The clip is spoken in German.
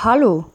Hallo.